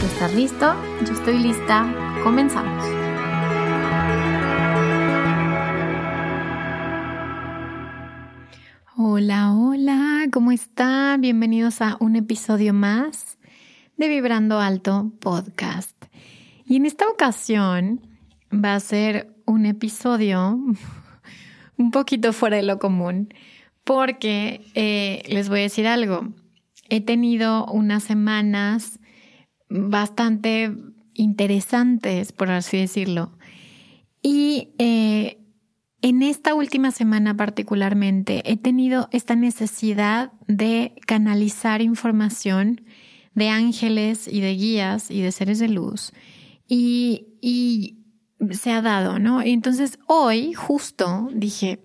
Tú estás listo, yo estoy lista, comenzamos. Hola, hola, ¿cómo están? Bienvenidos a un episodio más de Vibrando Alto Podcast. Y en esta ocasión va a ser un episodio un poquito fuera de lo común, porque eh, les voy a decir algo. He tenido unas semanas bastante interesantes, por así decirlo. Y eh, en esta última semana particularmente he tenido esta necesidad de canalizar información de ángeles y de guías y de seres de luz. Y, se ha dado, ¿no? Y entonces hoy justo dije,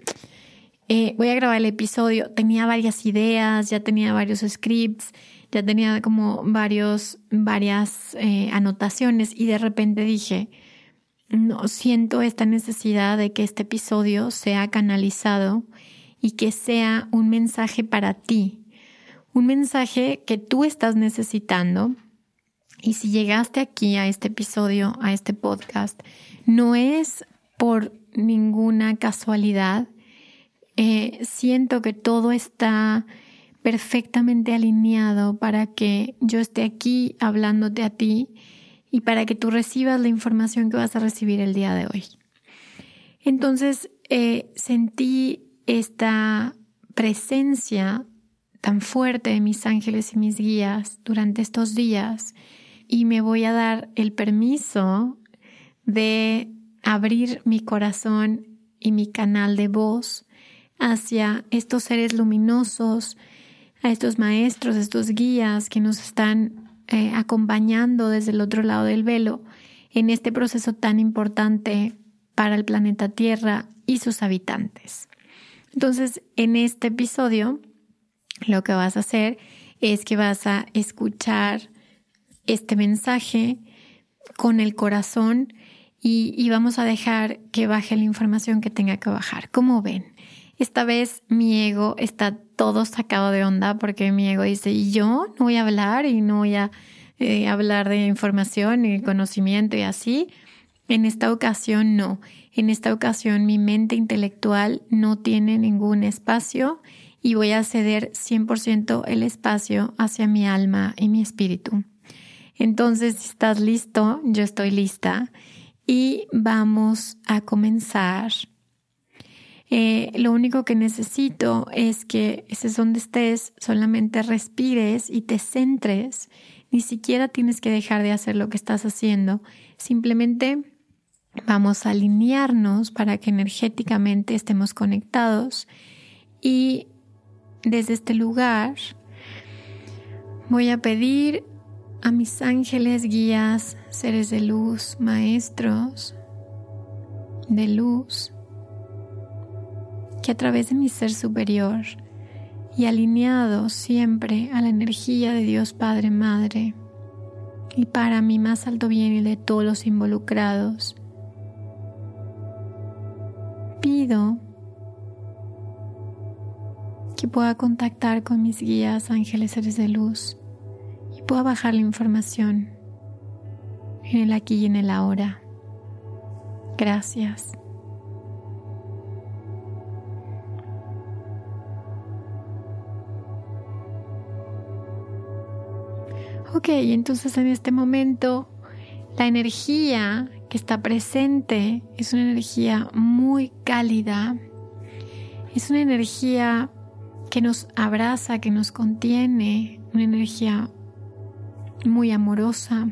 eh, voy a grabar el episodio. Tenía varias ideas, ya tenía varios scripts ya tenía como varios, varias eh, anotaciones y de repente dije, no siento esta necesidad de que este episodio sea canalizado y que sea un mensaje para ti, un mensaje que tú estás necesitando. Y si llegaste aquí a este episodio, a este podcast, no es por ninguna casualidad. Eh, siento que todo está perfectamente alineado para que yo esté aquí hablándote a ti y para que tú recibas la información que vas a recibir el día de hoy. Entonces eh, sentí esta presencia tan fuerte de mis ángeles y mis guías durante estos días y me voy a dar el permiso de abrir mi corazón y mi canal de voz hacia estos seres luminosos, a estos maestros, estos guías que nos están eh, acompañando desde el otro lado del velo en este proceso tan importante para el planeta Tierra y sus habitantes. Entonces, en este episodio, lo que vas a hacer es que vas a escuchar este mensaje con el corazón y, y, vamos a dejar que baje la información que tenga que bajar. ¿Cómo ven? Esta vez mi ego está todo sacado de onda porque mi ego dice, y yo no voy a hablar y no voy a eh, hablar de información y conocimiento y así. En esta ocasión no. En esta ocasión mi mente intelectual no tiene ningún espacio y voy a ceder 100% el espacio hacia mi alma y mi espíritu. Entonces, si estás listo, yo estoy lista y vamos a comenzar eh, lo único que necesito es que es donde estés, solamente respires y te centres. Ni siquiera tienes que dejar de hacer lo que estás haciendo. Simplemente vamos a alinearnos para que energéticamente estemos conectados. Y desde este lugar voy a pedir a mis ángeles, guías, seres de luz, maestros de luz, que a través de mi ser superior y alineado siempre a la energía de Dios Padre Madre y para mi más alto bien y de todos los involucrados, pido que pueda contactar con mis guías ángeles seres de luz y pueda bajar la información en el aquí y en el ahora. Gracias. Ok, entonces en este momento la energía que está presente es una energía muy cálida, es una energía que nos abraza, que nos contiene, una energía muy amorosa.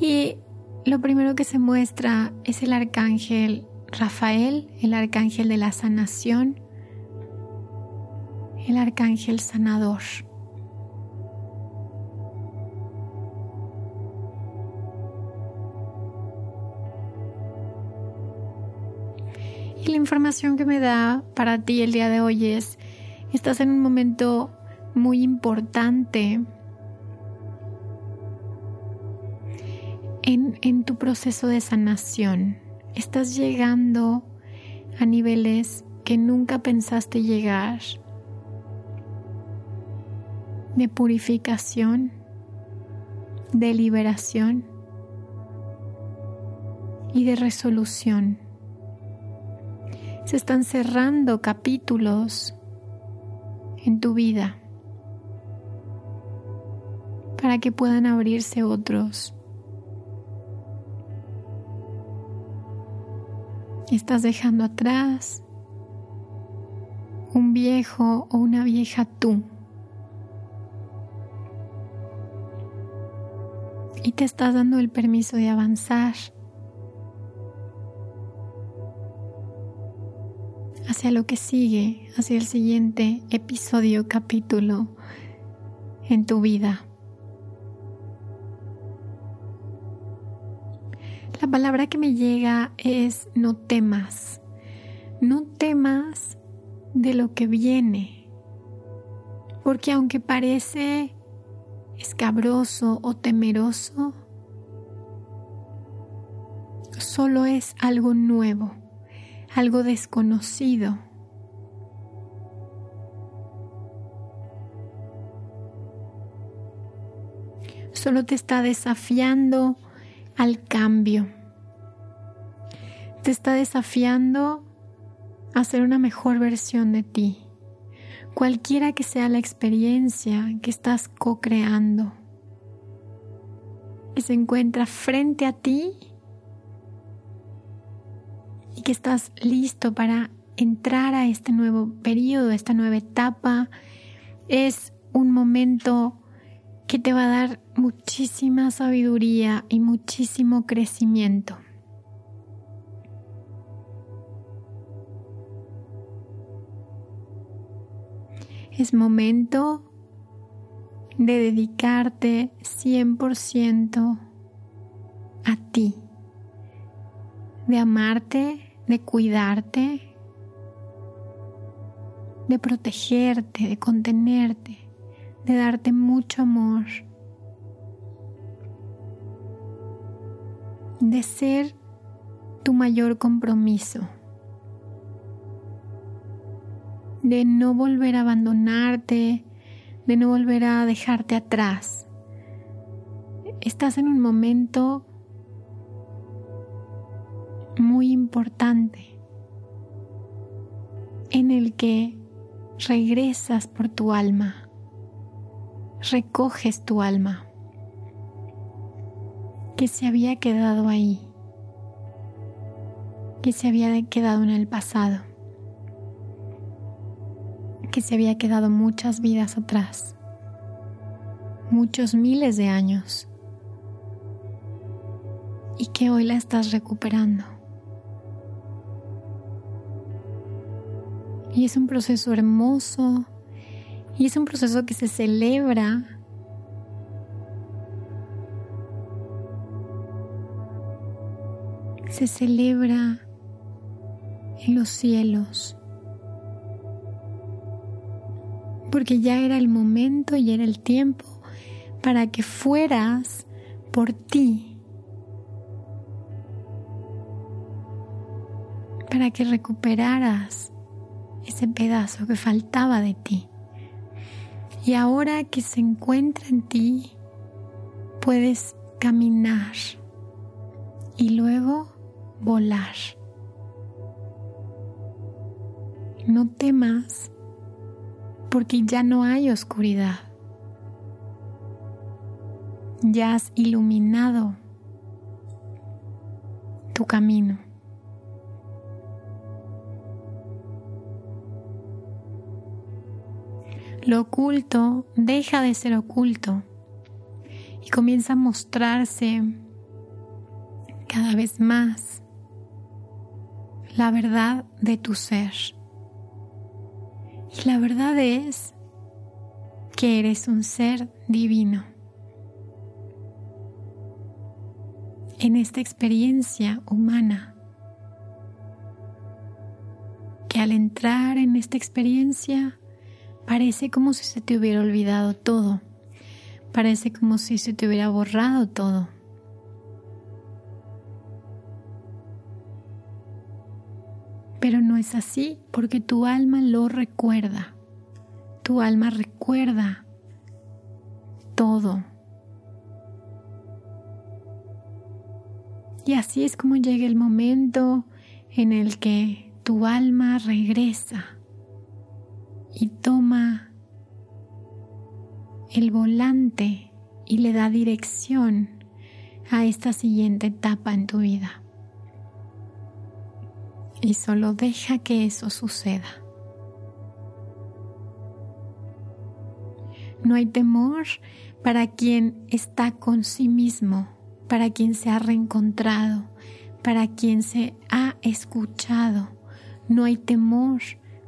Y lo primero que se muestra es el arcángel Rafael, el arcángel de la sanación, el arcángel sanador. Y la información que me da para ti el día de hoy es, estás en un momento muy importante en, en tu proceso de sanación estás llegando a niveles que nunca pensaste llegar de purificación, de liberación y de resolución. Se están cerrando capítulos en tu vida para que puedan abrirse otros. Estás dejando atrás un viejo o una vieja tú. Y te estás dando el permiso de avanzar hacia lo que sigue, hacia el siguiente episodio, capítulo en tu vida. Palabra que me llega es no temas. No temas de lo que viene. Porque aunque parece escabroso o temeroso, solo es algo nuevo, algo desconocido. Solo te está desafiando al cambio. Te está desafiando a ser una mejor versión de ti, cualquiera que sea la experiencia que estás co-creando, que se encuentra frente a ti y que estás listo para entrar a este nuevo periodo, a esta nueva etapa, es un momento que te va a dar muchísima sabiduría y muchísimo crecimiento. Es momento de dedicarte 100% a ti, de amarte, de cuidarte, de protegerte, de contenerte de darte mucho amor, de ser tu mayor compromiso, de no volver a abandonarte, de no volver a dejarte atrás. Estás en un momento muy importante en el que regresas por tu alma recoges tu alma que se había quedado ahí, que se había quedado en el pasado, que se había quedado muchas vidas atrás, muchos miles de años, y que hoy la estás recuperando. Y es un proceso hermoso y es un proceso que se celebra se celebra en los cielos. Porque ya era el momento y era el tiempo para que fueras por ti. Para que recuperaras ese pedazo que faltaba de ti. Y ahora que se encuentra en ti, puedes caminar y luego volar. No temas porque ya no hay oscuridad, ya has iluminado tu camino. Lo oculto deja de ser oculto y comienza a mostrarse cada vez más la verdad de tu ser. Y la verdad es que eres un ser divino. En esta experiencia humana, que al entrar en esta experiencia parece como si se te hubiera olvidado todo, parece como si se te hubiera borrado todo. Pero no es así porque tu alma lo recuerda. Tu alma recuerda todo. Y así es como llega el momento en el que tu alma regresa y toma el volante y le da dirección a esta siguiente etapa en tu vida y solo deja que eso suceda. No hay temor para quien está con sí mismo, para quien se ha reencontrado, para quien se ha escuchado. No hay temor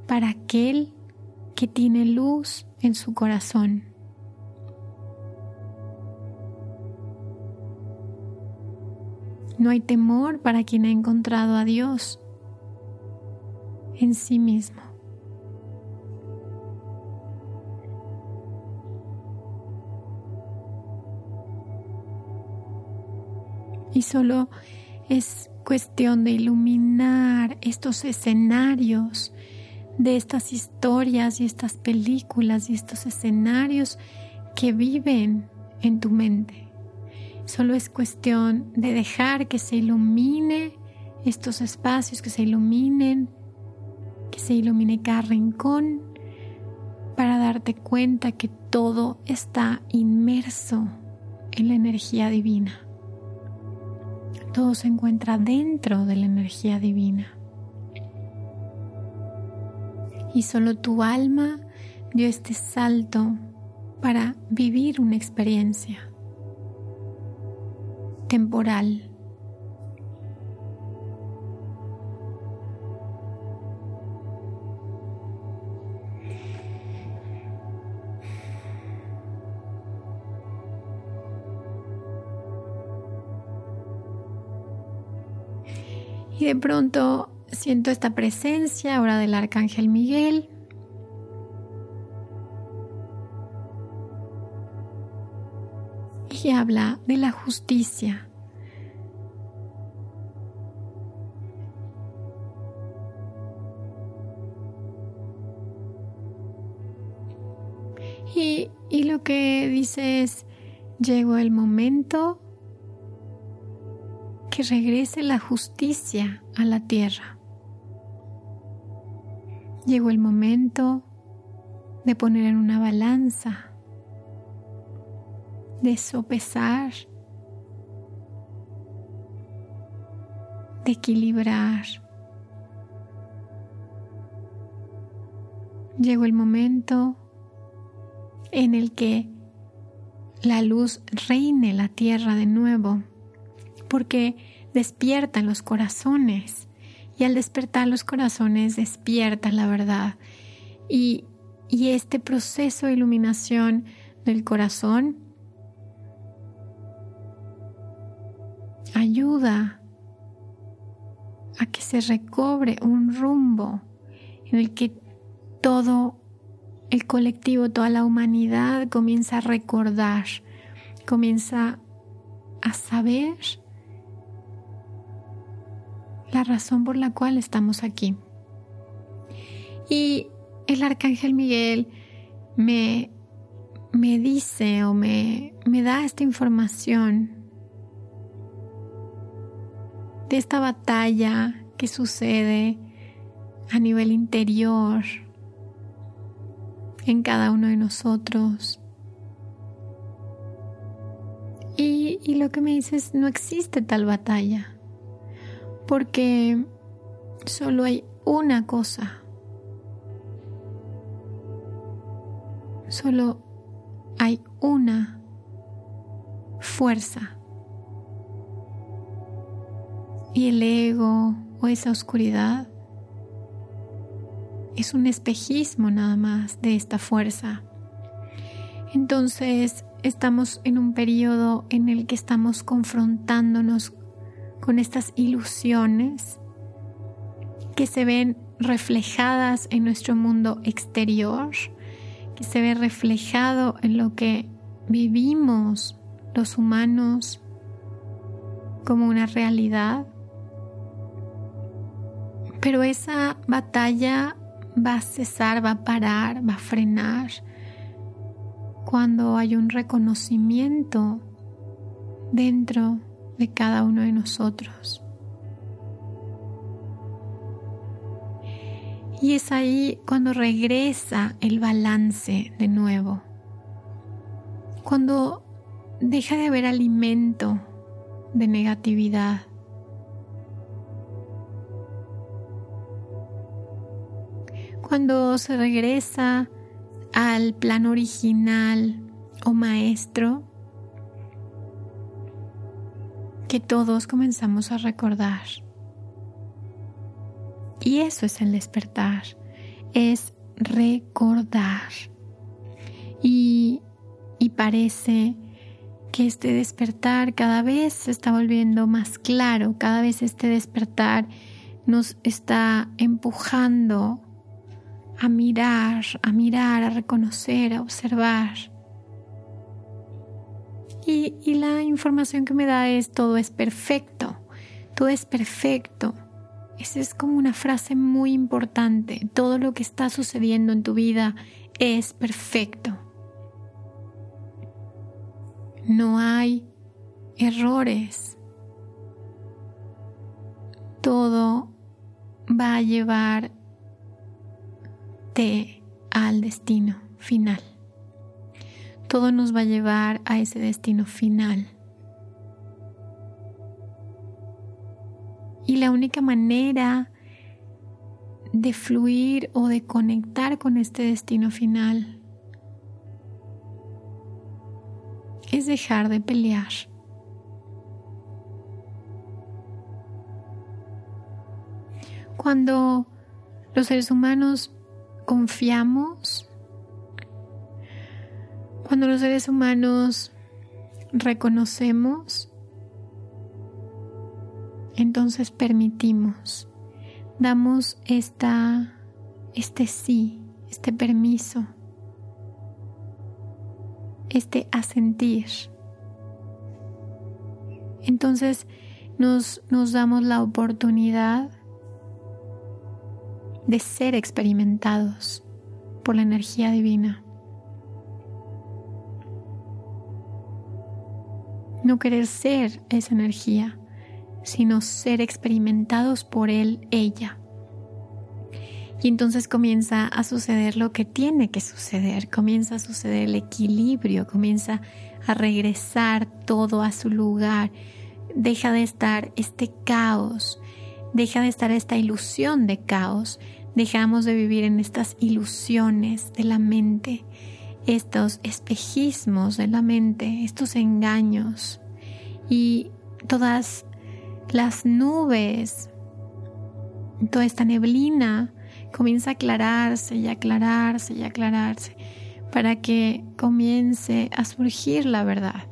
para aquel que tiene luz en su corazón. No hay temor para quien ha encontrado a Dios en sí mismo. Y solo es cuestión de iluminar estos escenarios de estas historias y estas películas y estos escenarios que viven en tu mente. Solo es cuestión de dejar que se ilumine estos espacios, que se iluminen se ilumine cada rincón para darte cuenta que todo está inmerso en la energía divina. Todo se encuentra dentro de la energía divina. Y solo tu alma dio este salto para vivir una experiencia temporal Y de pronto siento esta presencia ahora del arcángel Miguel. Y habla de la justicia. Y, y lo que dice es, llegó el momento que regrese la justicia a la tierra. Llegó el momento de poner en una balanza, de sopesar, de equilibrar. Llegó el momento en el que la luz reine la tierra de nuevo porque despiertan los corazones y al despertar los corazones despierta la verdad. Y, y este proceso de iluminación del corazón ayuda a que se recobre un rumbo en el que todo el colectivo, toda la humanidad comienza a recordar, comienza a saber la razón por la cual estamos aquí. Y el arcángel Miguel me, me dice o me, me da esta información de esta batalla que sucede a nivel interior en cada uno de nosotros Y, y lo que me dices, no existe tal batalla, porque solo hay una cosa. Solo hay una fuerza. Y el ego o esa oscuridad es un espejismo nada más de esta fuerza. Entonces estamos en un periodo en el que estamos confrontándonos con estas ilusiones que se ven reflejadas en nuestro mundo exterior, que se ve reflejado en lo que vivimos los humanos como una realidad. Pero esa batalla va a cesar, va a parar, va a frenar cuando hay un reconocimiento dentro de cada uno de nosotros. Y es ahí cuando regresa el balance de nuevo. Cuando deja de haber alimento de negatividad. Cuando se regresa al plan original o maestro que todos comenzamos a recordar. Y eso es el despertar, es recordar. Y, y parece que este despertar cada vez se está volviendo más claro, cada vez este despertar nos está empujando a mirar, a mirar, a reconocer, a observar. Y, la información que me da es todo es perfecto, todo es perfecto. Esa es como una frase muy importante. Todo lo que está sucediendo en tu vida es perfecto. No hay errores. Todo va a llevar al destino final. Todo nos va a llevar a ese destino final. Y la única manera de fluir o de conectar con este destino final es dejar de pelear. Cuando los seres humanos confiamos, cuando los seres humanos reconocemos, entonces permitimos, damos esta, este sí, este permiso, este asentir. Entonces nos, nos damos la oportunidad de ser experimentados por la energía divina. No querer ser esa energía, sino ser experimentados por él, ella. Y entonces comienza a suceder lo que tiene que suceder, comienza a suceder el equilibrio, comienza a regresar todo a su lugar, deja de estar este caos, deja de estar esta ilusión de caos, dejamos de vivir en estas ilusiones de la mente, estos espejismos de la mente, estos engaños y todas las nubes, toda esta neblina comienza a aclararse y aclararse y aclararse para que comience a surgir la verdad.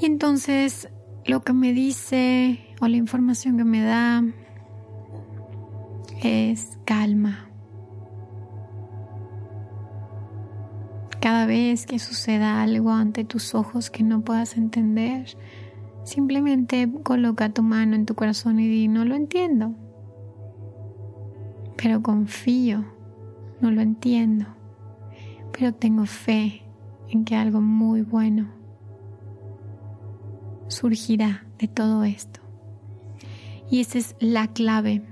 Y entonces lo que me dice o la información que me da es calma. Cada vez que suceda algo ante tus ojos que no puedas entender, simplemente coloca tu mano en tu corazón y di, no lo entiendo, pero confío, no lo entiendo, pero tengo fe en que algo muy bueno surgirá de todo esto. Y esa es la clave,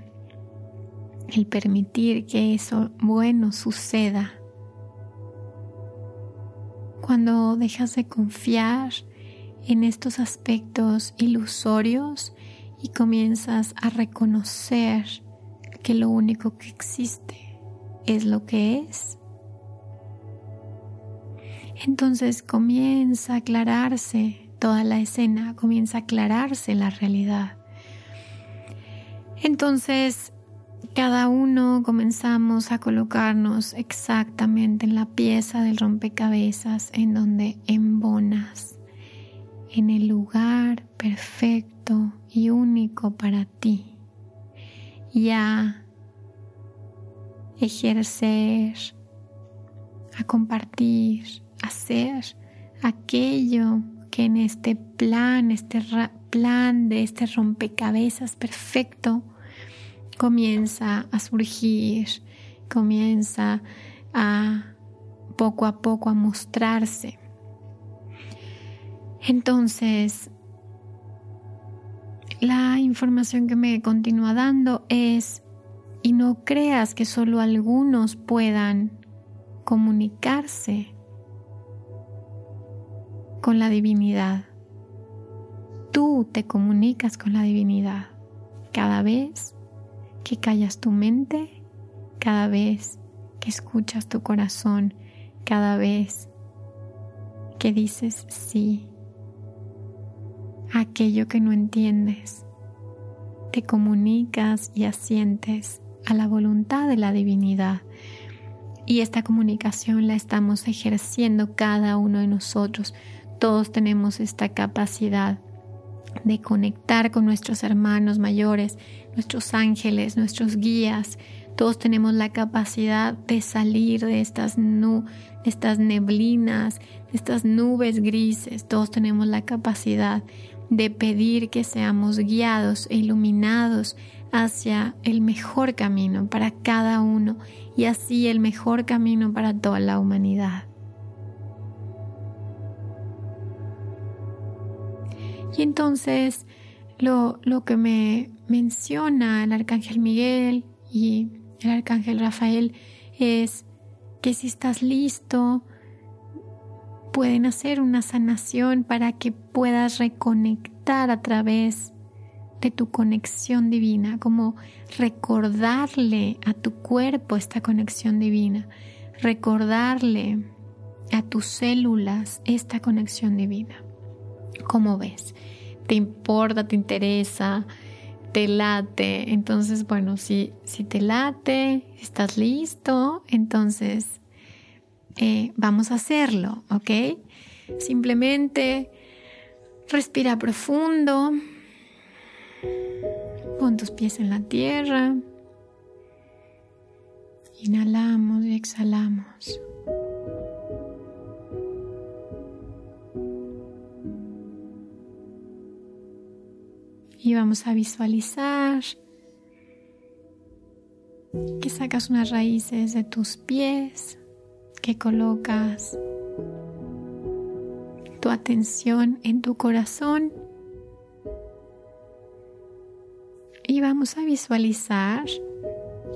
el permitir que eso bueno suceda cuando dejas de confiar en estos aspectos ilusorios y comienzas a reconocer que lo único que existe es lo que es. Entonces comienza a aclararse toda la escena, comienza a aclararse la realidad. Entonces cada uno comenzamos a colocarnos exactamente en la pieza del rompecabezas en donde embonas, en el lugar perfecto y único para ti. Y a ejercer, a compartir, hacer aquello que en este plan, este plan de este rompecabezas perfecto, comienza a surgir, comienza a poco a poco a mostrarse. Entonces, la información que me continúa dando es, y no creas que solo algunos puedan comunicarse con la divinidad. Tú te comunicas con la divinidad cada vez que callas tu mente, cada vez que escuchas tu corazón, cada vez que dices sí a aquello que no entiendes, te comunicas y asientes a la voluntad de la divinidad. Y esta comunicación la estamos ejerciendo cada uno de nosotros. Todos tenemos esta capacidad de conectar con nuestros hermanos mayores, nuestros ángeles, nuestros guías. Todos tenemos la capacidad de salir de estas, estas neblinas, de estas nubes grises. Todos tenemos la capacidad de pedir que seamos guiados e iluminados hacia el mejor camino para cada uno y así el mejor camino para toda la humanidad. Y entonces lo, lo que me menciona el arcángel Miguel y el arcángel Rafael es que si estás listo, pueden hacer una sanación para que puedas reconectar a través de tu conexión divina, como recordarle a tu cuerpo esta conexión divina, recordarle a tus células esta conexión divina. ¿Cómo ves? ¿Te importa? ¿Te interesa? ¿Te late? Entonces, bueno, si, si te late, estás listo, entonces eh, vamos a hacerlo, ¿ok? Simplemente respira profundo, pon tus pies en la tierra, inhalamos y exhalamos. Y vamos a visualizar que sacas unas raíces de tus pies, que colocas tu atención en tu corazón y vamos a visualizar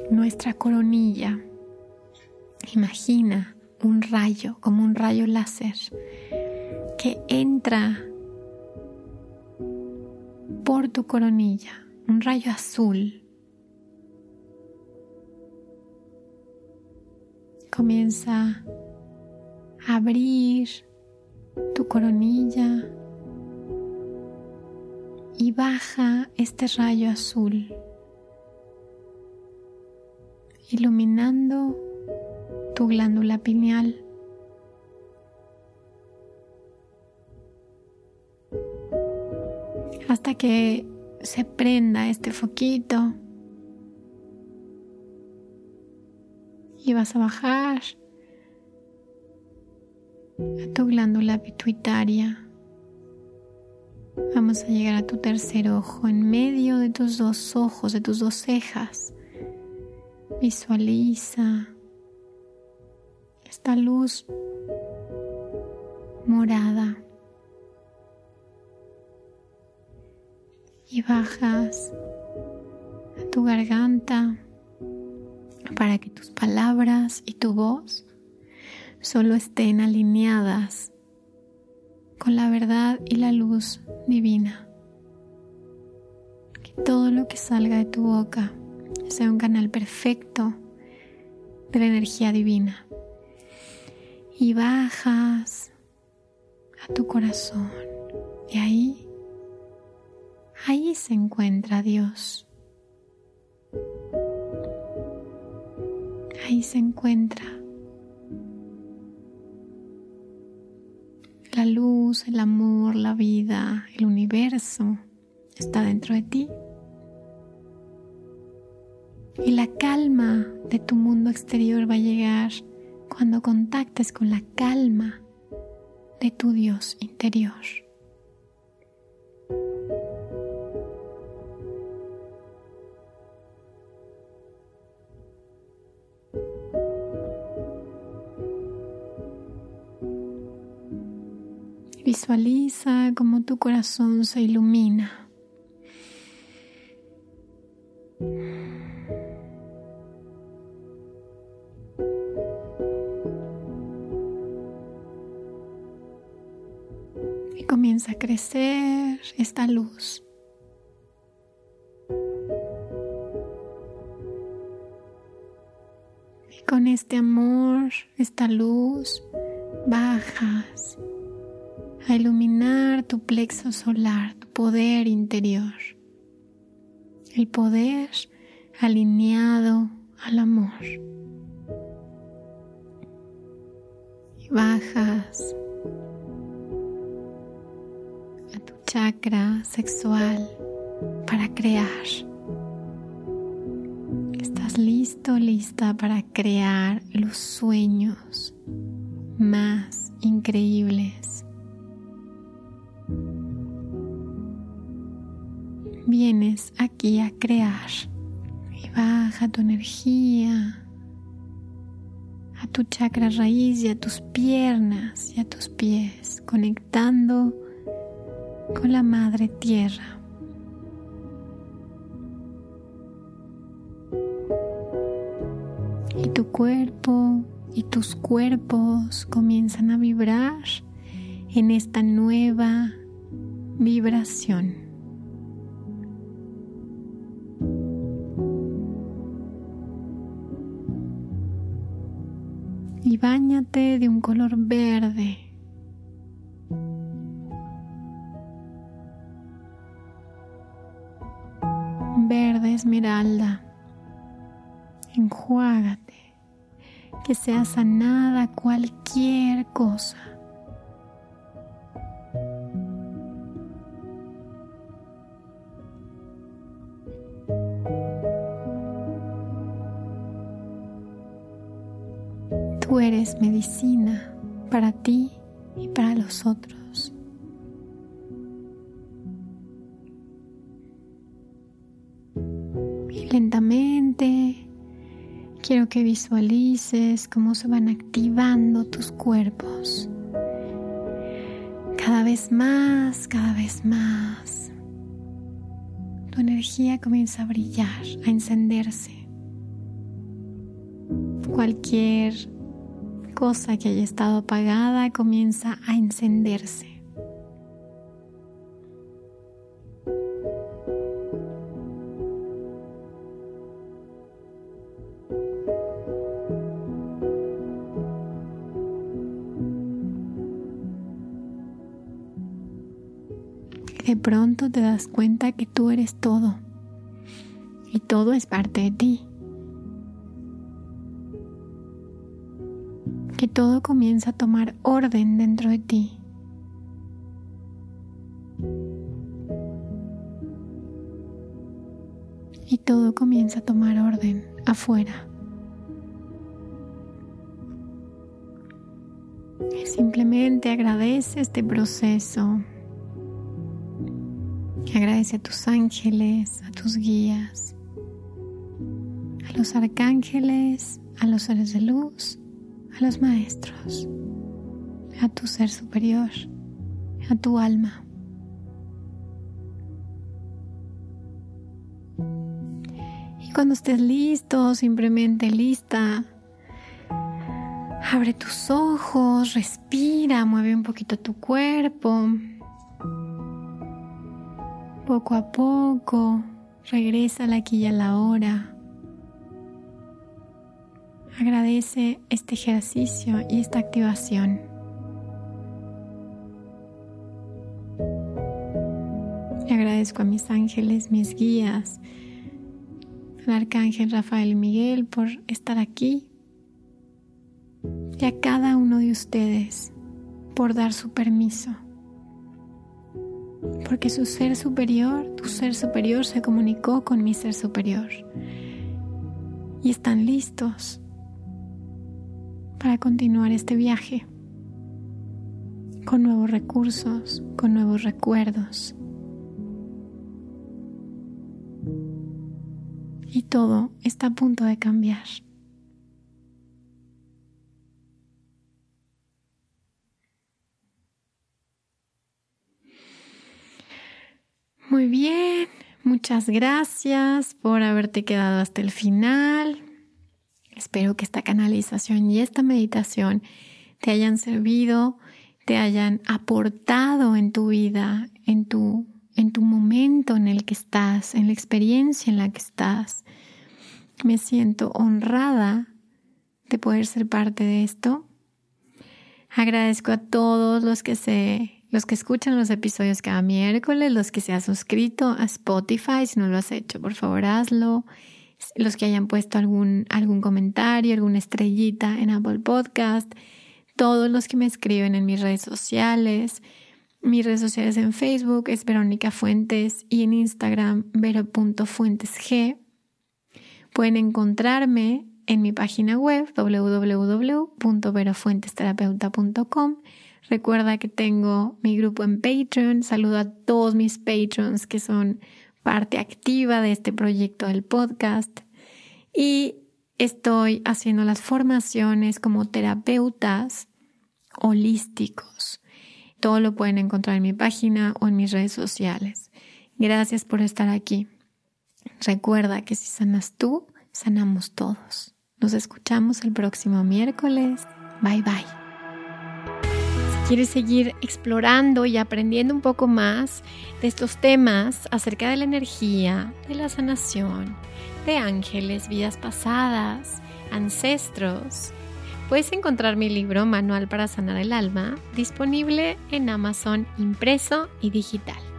nuestra coronilla. Imagina un rayo, como un rayo láser, que entra por tu coronilla, un rayo azul. Comienza a abrir tu coronilla y baja este rayo azul, iluminando tu glándula pineal. Hasta que se prenda este foquito y vas a bajar a tu glándula pituitaria. Vamos a llegar a tu tercer ojo en medio de tus dos ojos, de tus dos cejas. Visualiza esta luz morada bajas a tu garganta para que tus palabras y tu voz solo estén alineadas con la verdad y la luz divina. Que todo lo que salga de tu boca sea un canal perfecto de la energía divina. Y bajas a tu corazón. Y ahí, ahí se encuentra Dios. Ahí se encuentra la luz, el amor, la vida, el universo está dentro de ti. Y la calma de tu mundo exterior va a llegar cuando contactes con la calma de tu Dios interior. Visualiza cómo tu corazón se ilumina. Y comienza a crecer esta luz. Y con este amor, esta luz, bajas a iluminar tu plexo solar, tu poder interior, el poder alineado al amor. Y bajas a tu chakra sexual para crear. Estás listo, lista para crear los sueños más increíbles vienes aquí a crear y baja tu energía a tu chakra raíz y a tus piernas y a tus pies, conectando con la madre tierra. Y tu cuerpo y tus cuerpos comienzan a vibrar en esta nueva vibración. Y bañate de un color verde. Verde esmeralda. Enjuágate. Que sea sanada cualquier cosa. Medicina para ti y para los otros. Y lentamente quiero que visualices cómo se van activando tus cuerpos. Cada vez más, cada vez más. Tu energía comienza a brillar, a encenderse. Cualquier cosa que haya estado apagada comienza a encenderse. de pronto te das cuenta que tú eres todo y todo es parte de ti. Todo comienza a tomar orden dentro de ti. Y todo comienza a tomar orden afuera. simplemente agradece este proceso. Agradece a tus ángeles, a tus guías, a los arcángeles, a los seres de luz a los maestros, a tu ser superior, a tu alma. Y cuando estés listo, simplemente lista, Abre tus ojos, respira, mueve un poquito tu cuerpo. Poco a poco, regresa a la aquí y a la hora. Agradece este ejercicio y esta activación. Le agradezco a mis ángeles, mis guías, al arcángel Rafael y Miguel por estar aquí y a cada uno de ustedes por dar su permiso. Porque su ser superior, tu ser superior se comunicó con mi ser superior. Y están listos para continuar este viaje con nuevos recursos, con nuevos recuerdos. Y todo está a punto de cambiar. Muy bien, muchas gracias por haberte quedado hasta el final. Espero que esta canalización y esta meditación te hayan servido, te hayan aportado en tu vida, en tu, en tu momento en el que estás, en la experiencia en la que estás. Me siento honrada de poder ser parte de esto. Agradezco a todos los que se los que escuchan los episodios cada miércoles, los que se han suscrito a Spotify, si no lo has hecho, por favor hazlo. Los que hayan puesto algún, algún comentario, alguna estrellita en Apple Podcast, todos los que me escriben en mis redes sociales. Mis redes sociales en Facebook es Verónica Fuentes y en Instagram vero.fuentesg. Pueden encontrarme en mi página web www.verofuentesterapeuta.com Recuerda que tengo mi grupo en Patreon. Saludo a todos mis patrons que son parte activa de este proyecto del podcast. Y estoy haciendo las formaciones como terapeutas holísticos. Todo lo pueden encontrar en mi página o en mis redes sociales. Gracias por estar aquí. Recuerda que si sanas tú, sanamos todos. Nos escuchamos el próximo miércoles. Bye bye quieres seguir explorando y aprendiendo un poco más de estos temas acerca de la energía, de la sanación, de ángeles, vidas pasadas, ancestros, puedes encontrar mi libro Manual para Sanar el Alma disponible en Amazon impreso y digital.